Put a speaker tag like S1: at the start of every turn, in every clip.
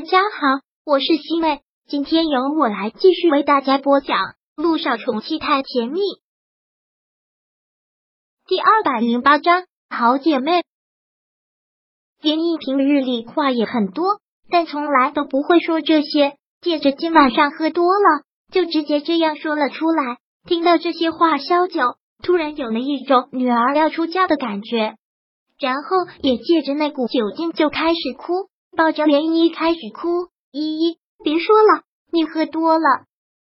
S1: 大家好，我是西妹，今天由我来继续为大家播讲《路上宠妻太甜蜜》第二百零八章。好姐妹，连毅平日里话也很多，但从来都不会说这些。借着今晚上喝多了，就直接这样说了出来。听到这些话，萧九突然有了一种女儿要出嫁的感觉，然后也借着那股酒劲就开始哭。抱着涟漪开始哭，依依，别说了，你喝多了，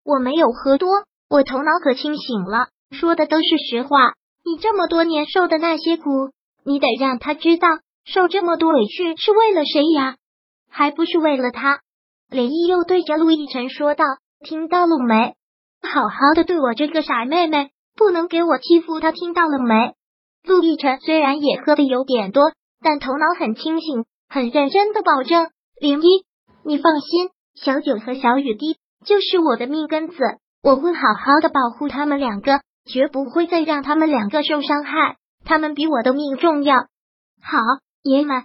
S1: 我没有喝多，我头脑可清醒了，说的都是实话。你这么多年受的那些苦，你得让他知道，受这么多委屈是为了谁呀？还不是为了他？涟漪又对着陆亦辰说道：“听到了没？好好的对我这个傻妹妹，不能给我欺负她，听到了没？”陆亦辰虽然也喝的有点多，但头脑很清醒。很认真的保证，林一，你放心，小九和小雨滴就是我的命根子，我会好好的保护他们两个，绝不会再让他们两个受伤害，他们比我的命重要。好，爷们，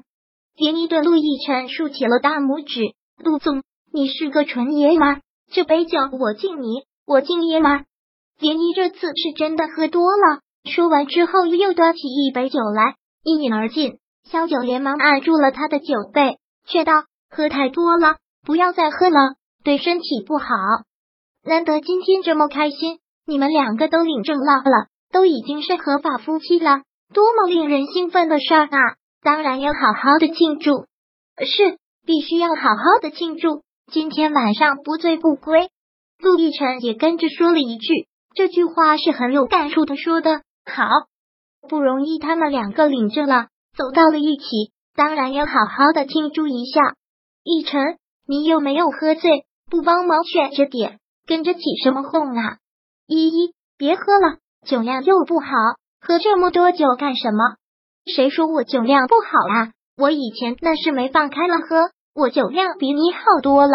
S1: 林一对陆亦辰竖起了大拇指。陆总，你是个纯爷们，这杯酒我敬你，我敬爷们。林一这次是真的喝多了，说完之后又端起一杯酒来，一饮而尽。萧九连忙按住了他的酒杯，劝道：“喝太多了，不要再喝了，对身体不好。难得今天这么开心，你们两个都领证了了，都已经是合法夫妻了，多么令人兴奋的事儿啊！当然要好好的庆祝，是必须要好好的庆祝。今天晚上不醉不归。”陆亦辰也跟着说了一句，这句话是很有感触的说的。好不容易他们两个领证了。走到了一起，当然要好好的庆祝一下。奕晨，你又没有喝醉，不帮忙劝着点，跟着起什么哄啊？依依，别喝了，酒量又不好，喝这么多酒干什么？谁说我酒量不好啊？我以前那是没放开了喝，我酒量比你好多了。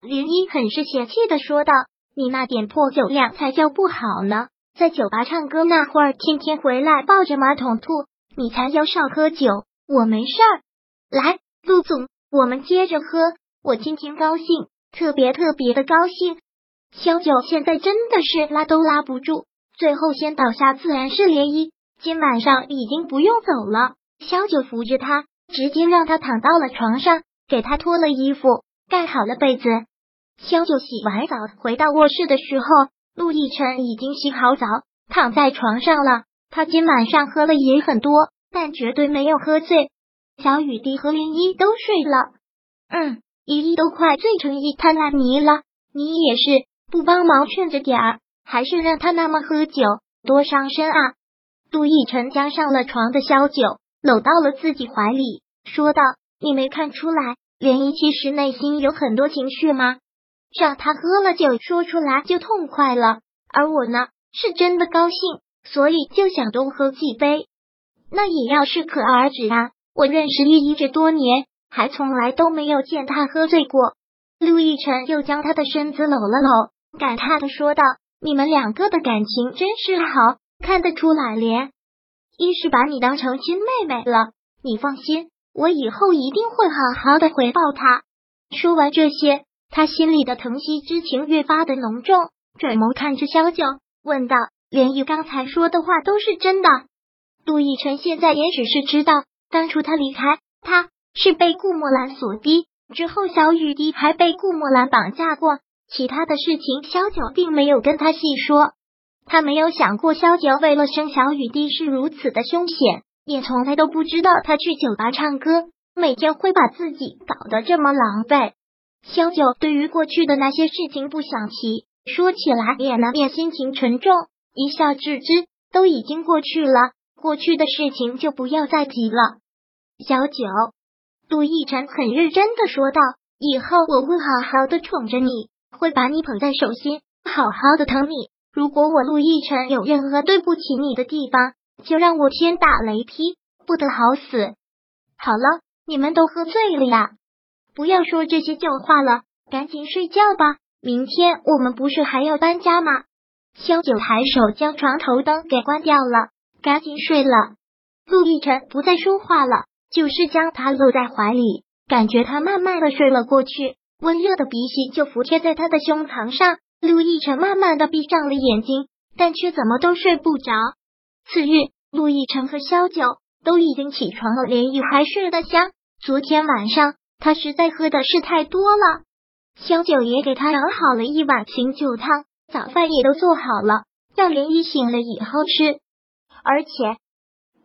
S1: 林一很是嫌弃的说道：“你那点破酒量才叫不好呢，在酒吧唱歌那会儿，天天回来抱着马桶吐。”你才要少喝酒，我没事儿。来，陆总，我们接着喝。我今天高兴，特别特别的高兴。萧九现在真的是拉都拉不住，最后先倒下自然是涟漪。今晚上已经不用走了。萧九扶着他，直接让他躺到了床上，给他脱了衣服，盖好了被子。萧九洗完澡回到卧室的时候，陆亦辰已经洗好澡，躺在床上了。他今晚上喝了也很多，但绝对没有喝醉。小雨滴和涟漪都睡了，嗯，依依都快醉成一滩烂泥了。你也是不帮忙劝着点儿，还是让他那么喝酒，多伤身啊！杜奕晨将上了床的萧九搂到了自己怀里，说道：“你没看出来，涟漪其实内心有很多情绪吗？让他喝了酒说出来就痛快了，而我呢，是真的高兴。”所以就想多喝几杯，那也要适可而止啊！我认识依依这多年，还从来都没有见他喝醉过。陆亦辰又将他的身子搂了搂，感叹的说道：“你们两个的感情真是好，看得出来，连一是把你当成亲妹妹了。你放心，我以后一定会好好的回报她。”说完这些，他心里的疼惜之情越发的浓重，转眸看着萧九，问道。连玉刚才说的话都是真的。杜奕晨现在也只是知道，当初他离开他是被顾墨兰所逼，之后小雨滴还被顾墨兰绑架过，其他的事情萧九并没有跟他细说。他没有想过萧九为了生小雨滴是如此的凶险，也从来都不知道他去酒吧唱歌，每天会把自己搞得这么狼狈。萧九对于过去的那些事情不想提，说起来也难免心情沉重。一笑置之，都已经过去了，过去的事情就不要再提了。小九，杜奕晨很认真的说道：“以后我会好好的宠着你，会把你捧在手心，好好的疼你。如果我陆亦辰有任何对不起你的地方，就让我天打雷劈，不得好死。”好了，你们都喝醉了呀，不要说这些旧话了，赶紧睡觉吧。明天我们不是还要搬家吗？萧九抬手将床头灯给关掉了，赶紧睡了。陆亦辰不再说话了，就是将他搂在怀里，感觉他慢慢的睡了过去，温热的鼻息就服贴在他的胸膛上。陆亦辰慢慢的闭上了眼睛，但却怎么都睡不着。次日，陆亦辰和萧九都已经起床了，连毅还睡得香。昨天晚上他实在喝的是太多了，萧九也给他舀好了一碗醒酒汤，早饭也都做好了，让连毅醒了以后吃。而且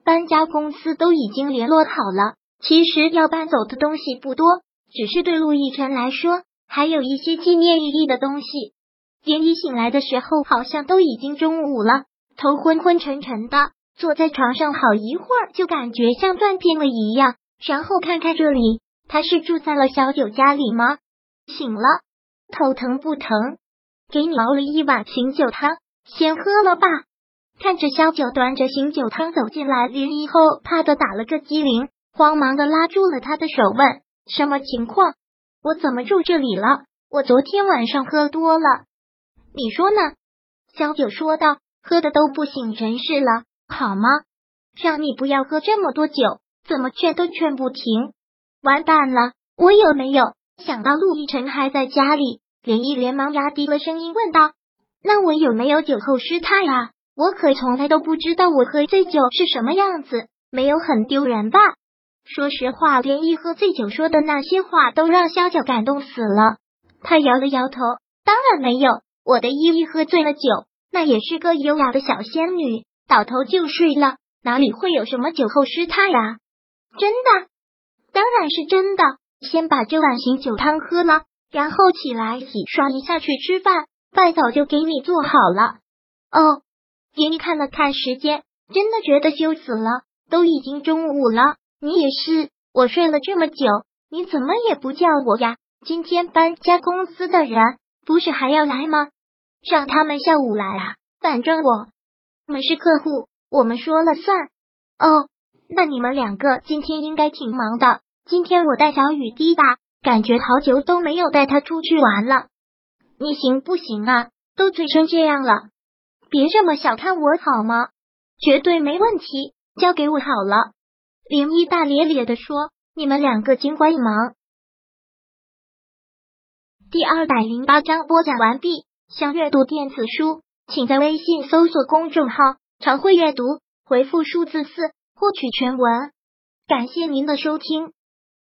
S1: 搬家公司都已经联络好了，其实要搬走的东西不多，只是对陆亦辰来说，还有一些纪念意义的东西。连毅醒来的时候，好像都已经中午了，头昏昏沉沉的，坐在床上好一会儿，就感觉像断片了一样。然后看看这里，他是住在了小九家里吗？醒了，头疼不疼？给你熬了一碗醒酒汤，先喝了吧。看着萧九端着醒酒汤走进来，林一后怕的打了个激灵，慌忙的拉住了他的手，问：“什么情况？我怎么住这里了？我昨天晚上喝多了。”你说呢？萧九说道：“喝的都不省人事了，好吗？让你不要喝这么多酒，怎么劝都劝不停。完蛋了，我有没有想到陆亦辰还在家里？”连毅连忙压低了声音问道：“那我有没有酒后失态啊？我可从来都不知道我喝醉酒是什么样子，没有很丢人吧？”说实话，连毅喝醉酒说的那些话都让萧九感动死了。他摇了摇头：“当然没有。”我的依依喝醉了酒，那也是个优雅的小仙女，倒头就睡了，哪里会有什么酒后失态呀？真的，当然是真的。先把这碗醒酒汤喝了，然后起来洗刷一下去吃饭，饭早就给你做好了。哦，爷爷看了看时间，真的觉得羞死了，都已经中午了。你也是，我睡了这么久，你怎么也不叫我呀？今天搬家公司的人不是还要来吗？让他们下午来啊，反正我们是客户，我们说了算。哦，那你们两个今天应该挺忙的。今天我带小雨滴吧，感觉好久都没有带他出去玩了。你行不行啊？都醉成这样了，别这么小看我好吗？绝对没问题，交给我好了。林一大咧咧的说：“你们两个尽管忙。”第二百零八章播讲完毕。想阅读电子书，请在微信搜索公众号“常会阅读”，回复数字四获取全文。感谢您的收听。